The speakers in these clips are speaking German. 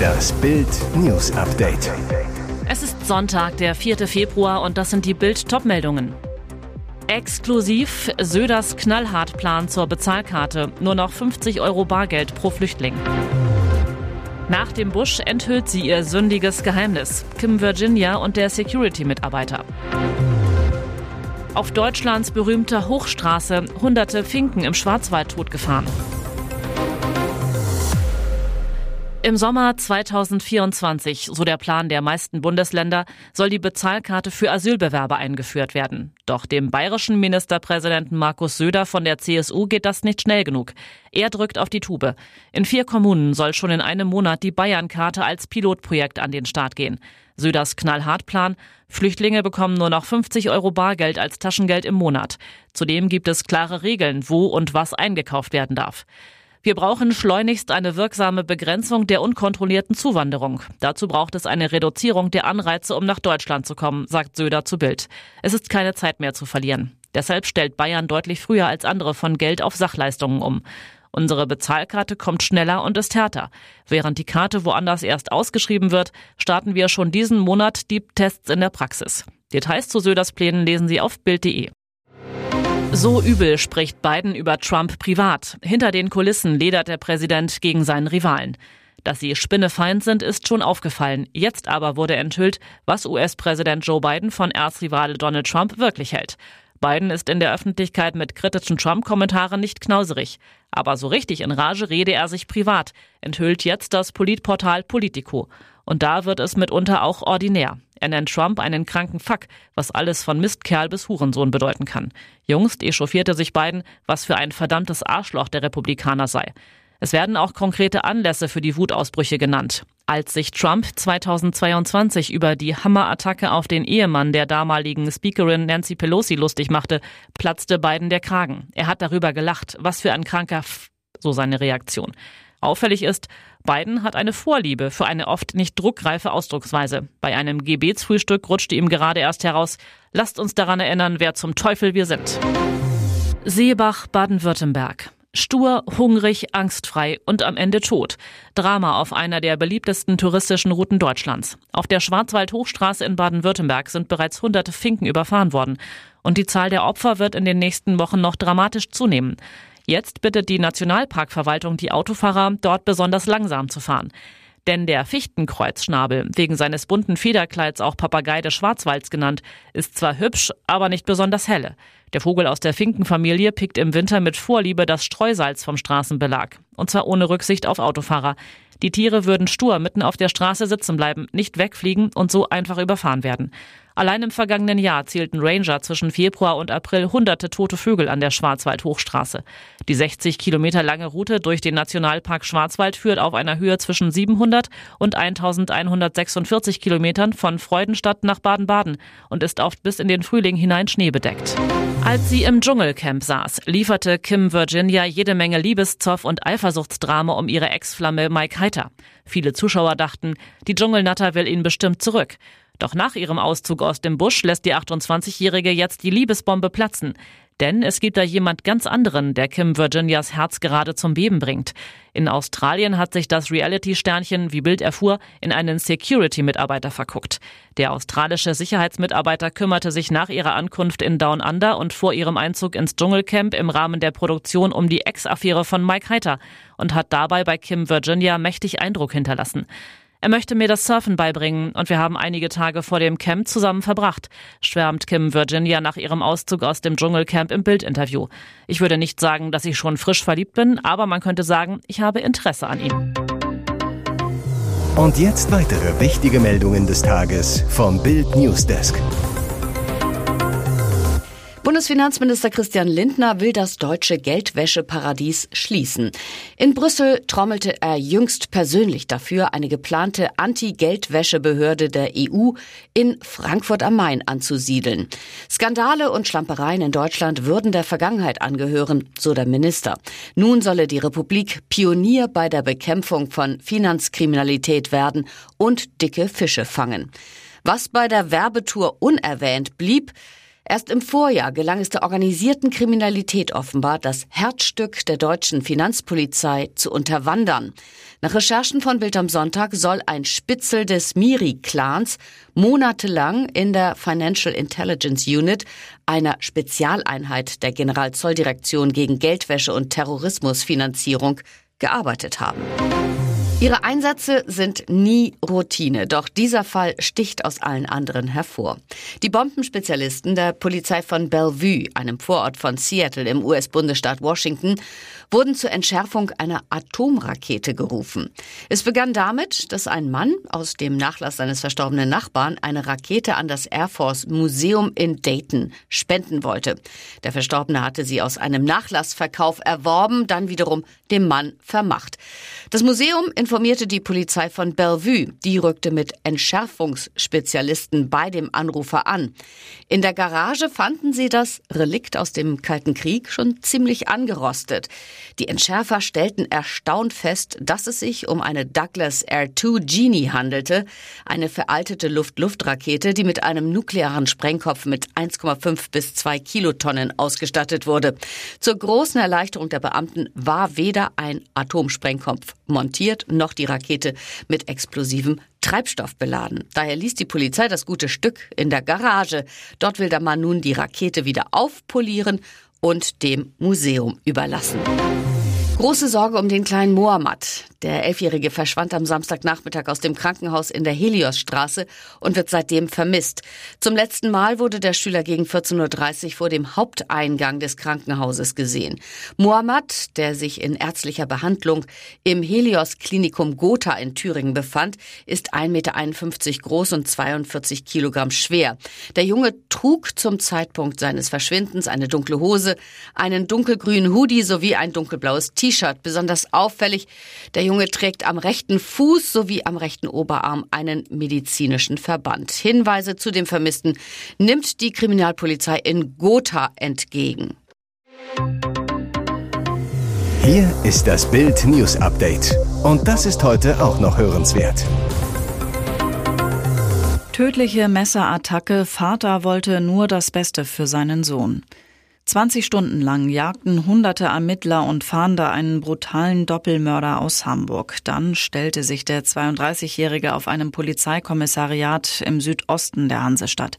Das Bild News Update. Es ist Sonntag, der 4. Februar und das sind die Bild Topmeldungen. Exklusiv Söders Knallhartplan zur Bezahlkarte. Nur noch 50 Euro Bargeld pro Flüchtling. Nach dem Busch enthüllt sie ihr sündiges Geheimnis. Kim Virginia und der Security-Mitarbeiter. Auf Deutschlands berühmter Hochstraße hunderte Finken im Schwarzwald totgefahren. Im Sommer 2024, so der Plan der meisten Bundesländer, soll die Bezahlkarte für Asylbewerber eingeführt werden. Doch dem bayerischen Ministerpräsidenten Markus Söder von der CSU geht das nicht schnell genug. Er drückt auf die Tube. In vier Kommunen soll schon in einem Monat die Bayernkarte als Pilotprojekt an den Start gehen. Söders Knallhartplan. Flüchtlinge bekommen nur noch 50 Euro Bargeld als Taschengeld im Monat. Zudem gibt es klare Regeln, wo und was eingekauft werden darf. Wir brauchen schleunigst eine wirksame Begrenzung der unkontrollierten Zuwanderung. Dazu braucht es eine Reduzierung der Anreize, um nach Deutschland zu kommen, sagt Söder zu Bild. Es ist keine Zeit mehr zu verlieren. Deshalb stellt Bayern deutlich früher als andere von Geld auf Sachleistungen um. Unsere Bezahlkarte kommt schneller und ist härter. Während die Karte woanders erst ausgeschrieben wird, starten wir schon diesen Monat die Tests in der Praxis. Details zu Söders Plänen lesen Sie auf Bild.de. So übel spricht Biden über Trump privat. Hinter den Kulissen ledert der Präsident gegen seinen Rivalen. Dass sie Spinnefeind sind, ist schon aufgefallen. Jetzt aber wurde enthüllt, was US-Präsident Joe Biden von Erzrivale Donald Trump wirklich hält. Biden ist in der Öffentlichkeit mit kritischen Trump-Kommentaren nicht knauserig. Aber so richtig in Rage rede er sich privat, enthüllt jetzt das Politportal Politico. Und da wird es mitunter auch ordinär. Er nennt Trump einen kranken Fuck, was alles von Mistkerl bis Hurensohn bedeuten kann. Jüngst echauffierte sich Biden, was für ein verdammtes Arschloch der Republikaner sei. Es werden auch konkrete Anlässe für die Wutausbrüche genannt. Als sich Trump 2022 über die Hammerattacke auf den Ehemann der damaligen Speakerin Nancy Pelosi lustig machte, platzte Biden der Kragen. Er hat darüber gelacht. Was für ein kranker F so seine Reaktion. Auffällig ist, Biden hat eine Vorliebe für eine oft nicht druckreife Ausdrucksweise. Bei einem Gebetsfrühstück rutschte ihm gerade erst heraus, lasst uns daran erinnern, wer zum Teufel wir sind. Seebach, Baden-Württemberg. Stur, hungrig, angstfrei und am Ende tot. Drama auf einer der beliebtesten touristischen Routen Deutschlands. Auf der Schwarzwald-Hochstraße in Baden-Württemberg sind bereits hunderte Finken überfahren worden. Und die Zahl der Opfer wird in den nächsten Wochen noch dramatisch zunehmen. Jetzt bittet die Nationalparkverwaltung die Autofahrer, dort besonders langsam zu fahren. Denn der Fichtenkreuzschnabel, wegen seines bunten Federkleids auch Papagei des Schwarzwalds genannt, ist zwar hübsch, aber nicht besonders helle. Der Vogel aus der Finkenfamilie pickt im Winter mit Vorliebe das Streusalz vom Straßenbelag. Und zwar ohne Rücksicht auf Autofahrer. Die Tiere würden stur mitten auf der Straße sitzen bleiben, nicht wegfliegen und so einfach überfahren werden. Allein im vergangenen Jahr zählten Ranger zwischen Februar und April hunderte tote Vögel an der Schwarzwald-Hochstraße. Die 60 Kilometer lange Route durch den Nationalpark Schwarzwald führt auf einer Höhe zwischen 700 und 1146 Kilometern von Freudenstadt nach Baden-Baden und ist oft bis in den Frühling hinein schneebedeckt. Als sie im Dschungelcamp saß, lieferte Kim Virginia jede Menge Liebeszoff und Eifersuchtsdrama um ihre Ex-Flamme Mike Heiter. Viele Zuschauer dachten, die Dschungelnatter will ihn bestimmt zurück. Doch nach ihrem Auszug aus dem Busch lässt die 28-Jährige jetzt die Liebesbombe platzen. Denn es gibt da jemand ganz anderen, der Kim Virginias Herz gerade zum Beben bringt. In Australien hat sich das Reality-Sternchen, wie Bild erfuhr, in einen Security-Mitarbeiter verguckt. Der australische Sicherheitsmitarbeiter kümmerte sich nach ihrer Ankunft in Down Under und vor ihrem Einzug ins Dschungelcamp im Rahmen der Produktion um die Ex-Affäre von Mike Heiter und hat dabei bei Kim Virginia mächtig Eindruck hinterlassen. Er möchte mir das Surfen beibringen und wir haben einige Tage vor dem Camp zusammen verbracht, schwärmt Kim Virginia nach ihrem Auszug aus dem Dschungelcamp im Bildinterview. Ich würde nicht sagen, dass ich schon frisch verliebt bin, aber man könnte sagen, ich habe Interesse an ihm. Und jetzt weitere wichtige Meldungen des Tages vom Bild Newsdesk. Bundesfinanzminister Christian Lindner will das deutsche Geldwäscheparadies schließen. In Brüssel trommelte er jüngst persönlich dafür, eine geplante Anti-Geldwäschebehörde der EU in Frankfurt am Main anzusiedeln. Skandale und Schlampereien in Deutschland würden der Vergangenheit angehören, so der Minister. Nun solle die Republik Pionier bei der Bekämpfung von Finanzkriminalität werden und dicke Fische fangen. Was bei der Werbetour unerwähnt blieb, Erst im Vorjahr gelang es der organisierten Kriminalität offenbar, das Herzstück der deutschen Finanzpolizei zu unterwandern. Nach Recherchen von Bild am Sonntag soll ein Spitzel des Miri-Clans monatelang in der Financial Intelligence Unit, einer Spezialeinheit der Generalzolldirektion gegen Geldwäsche und Terrorismusfinanzierung, gearbeitet haben. Ihre Einsätze sind nie Routine, doch dieser Fall sticht aus allen anderen hervor. Die Bombenspezialisten der Polizei von Bellevue, einem Vorort von Seattle im US-Bundesstaat Washington, wurden zur Entschärfung einer Atomrakete gerufen. Es begann damit, dass ein Mann aus dem Nachlass seines verstorbenen Nachbarn eine Rakete an das Air Force Museum in Dayton spenden wollte. Der Verstorbene hatte sie aus einem Nachlassverkauf erworben, dann wiederum dem Mann vermacht. Das Museum informierte die Polizei von Bellevue. Die rückte mit Entschärfungsspezialisten bei dem Anrufer an. In der Garage fanden sie das Relikt aus dem Kalten Krieg schon ziemlich angerostet. Die Entschärfer stellten erstaunt fest, dass es sich um eine Douglas Air 2 Genie handelte, eine veraltete Luft-Luft-Rakete, die mit einem nuklearen Sprengkopf mit 1,5 bis 2 Kilotonnen ausgestattet wurde. Zur großen Erleichterung der Beamten war weder ein Atomsprengkopf montiert, noch die Rakete mit explosivem Treibstoff beladen. Daher ließ die Polizei das gute Stück in der Garage. Dort will der Mann nun die Rakete wieder aufpolieren und dem Museum überlassen. Große Sorge um den kleinen Mohammed. Der Elfjährige verschwand am Samstagnachmittag aus dem Krankenhaus in der Heliosstraße und wird seitdem vermisst. Zum letzten Mal wurde der Schüler gegen 14.30 Uhr vor dem Haupteingang des Krankenhauses gesehen. Mohammed, der sich in ärztlicher Behandlung im Helios Klinikum Gotha in Thüringen befand, ist 1,51 Meter groß und 42 Kilogramm schwer. Der Junge trug zum Zeitpunkt seines Verschwindens eine dunkle Hose, einen dunkelgrünen Hoodie sowie ein dunkelblaues T-Shirt. Besonders auffällig, der Junge trägt am rechten Fuß sowie am rechten Oberarm einen medizinischen Verband. Hinweise zu dem Vermissten nimmt die Kriminalpolizei in Gotha entgegen. Hier ist das Bild News Update. Und das ist heute auch noch hörenswert. Tödliche Messerattacke. Vater wollte nur das Beste für seinen Sohn. 20 Stunden lang jagten hunderte Ermittler und Fahnder einen brutalen Doppelmörder aus Hamburg. Dann stellte sich der 32-Jährige auf einem Polizeikommissariat im Südosten der Hansestadt.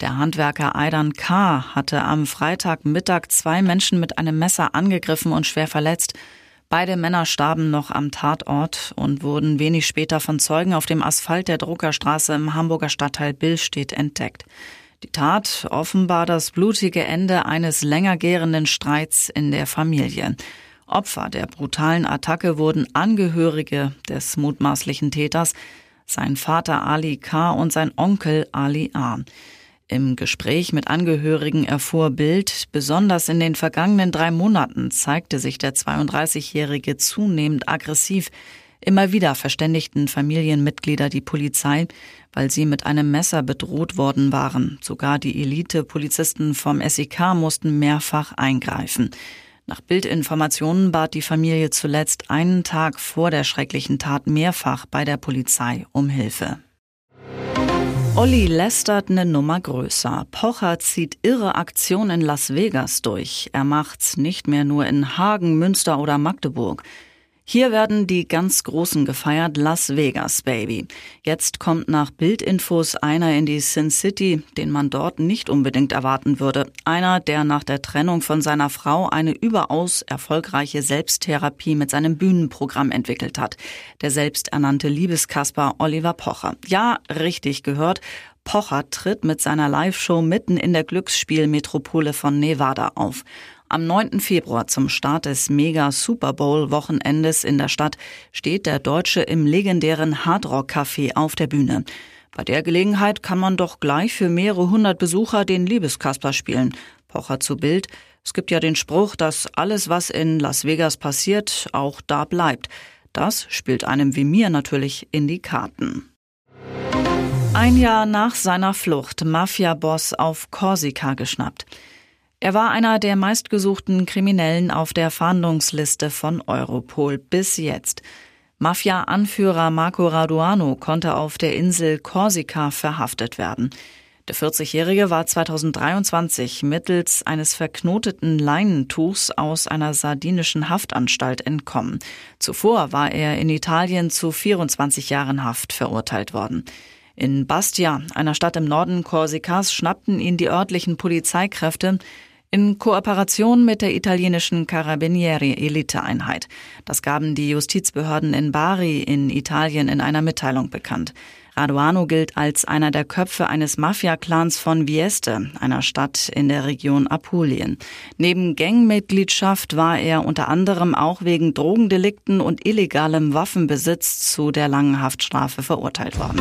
Der Handwerker Aidan K. hatte am Freitagmittag zwei Menschen mit einem Messer angegriffen und schwer verletzt. Beide Männer starben noch am Tatort und wurden wenig später von Zeugen auf dem Asphalt der Druckerstraße im Hamburger Stadtteil Billstedt entdeckt. Die Tat offenbar das blutige Ende eines länger gärenden Streits in der Familie. Opfer der brutalen Attacke wurden Angehörige des mutmaßlichen Täters, sein Vater Ali K. und sein Onkel Ali A. Im Gespräch mit Angehörigen erfuhr Bild, besonders in den vergangenen drei Monaten zeigte sich der 32-Jährige zunehmend aggressiv. Immer wieder verständigten Familienmitglieder die Polizei, weil sie mit einem Messer bedroht worden waren. Sogar die Elite-Polizisten vom SEK mussten mehrfach eingreifen. Nach Bildinformationen bat die Familie zuletzt einen Tag vor der schrecklichen Tat mehrfach bei der Polizei um Hilfe. Olli lästert eine Nummer größer. Pocher zieht irre Aktion in Las Vegas durch. Er macht's nicht mehr nur in Hagen, Münster oder Magdeburg. Hier werden die ganz Großen gefeiert, Las Vegas Baby. Jetzt kommt nach Bildinfos einer in die Sin City, den man dort nicht unbedingt erwarten würde. Einer, der nach der Trennung von seiner Frau eine überaus erfolgreiche Selbsttherapie mit seinem Bühnenprogramm entwickelt hat. Der selbsternannte Liebeskasper Oliver Pocher. Ja, richtig gehört. Pocher tritt mit seiner Live-Show mitten in der Glücksspielmetropole von Nevada auf. Am 9. Februar zum Start des Mega Super Bowl Wochenendes in der Stadt steht der Deutsche im legendären Hard Rock Café auf der Bühne. Bei der Gelegenheit kann man doch gleich für mehrere hundert Besucher den Liebeskasper spielen. Pocher zu Bild. Es gibt ja den Spruch, dass alles, was in Las Vegas passiert, auch da bleibt. Das spielt einem wie mir natürlich in die Karten. Ein Jahr nach seiner Flucht, Mafia-Boss auf Korsika geschnappt. Er war einer der meistgesuchten Kriminellen auf der Fahndungsliste von Europol bis jetzt. Mafia-Anführer Marco Raduano konnte auf der Insel Korsika verhaftet werden. Der 40-Jährige war 2023 mittels eines verknoteten Leinentuchs aus einer sardinischen Haftanstalt entkommen. Zuvor war er in Italien zu 24 Jahren Haft verurteilt worden. In Bastia, einer Stadt im Norden Korsikas, schnappten ihn die örtlichen Polizeikräfte in Kooperation mit der italienischen Carabinieri Eliteeinheit. Das gaben die Justizbehörden in Bari in Italien in einer Mitteilung bekannt. Raduano gilt als einer der Köpfe eines Mafia-Clans von Vieste, einer Stadt in der Region Apulien. Neben Gangmitgliedschaft war er unter anderem auch wegen Drogendelikten und illegalem Waffenbesitz zu der langen Haftstrafe verurteilt worden.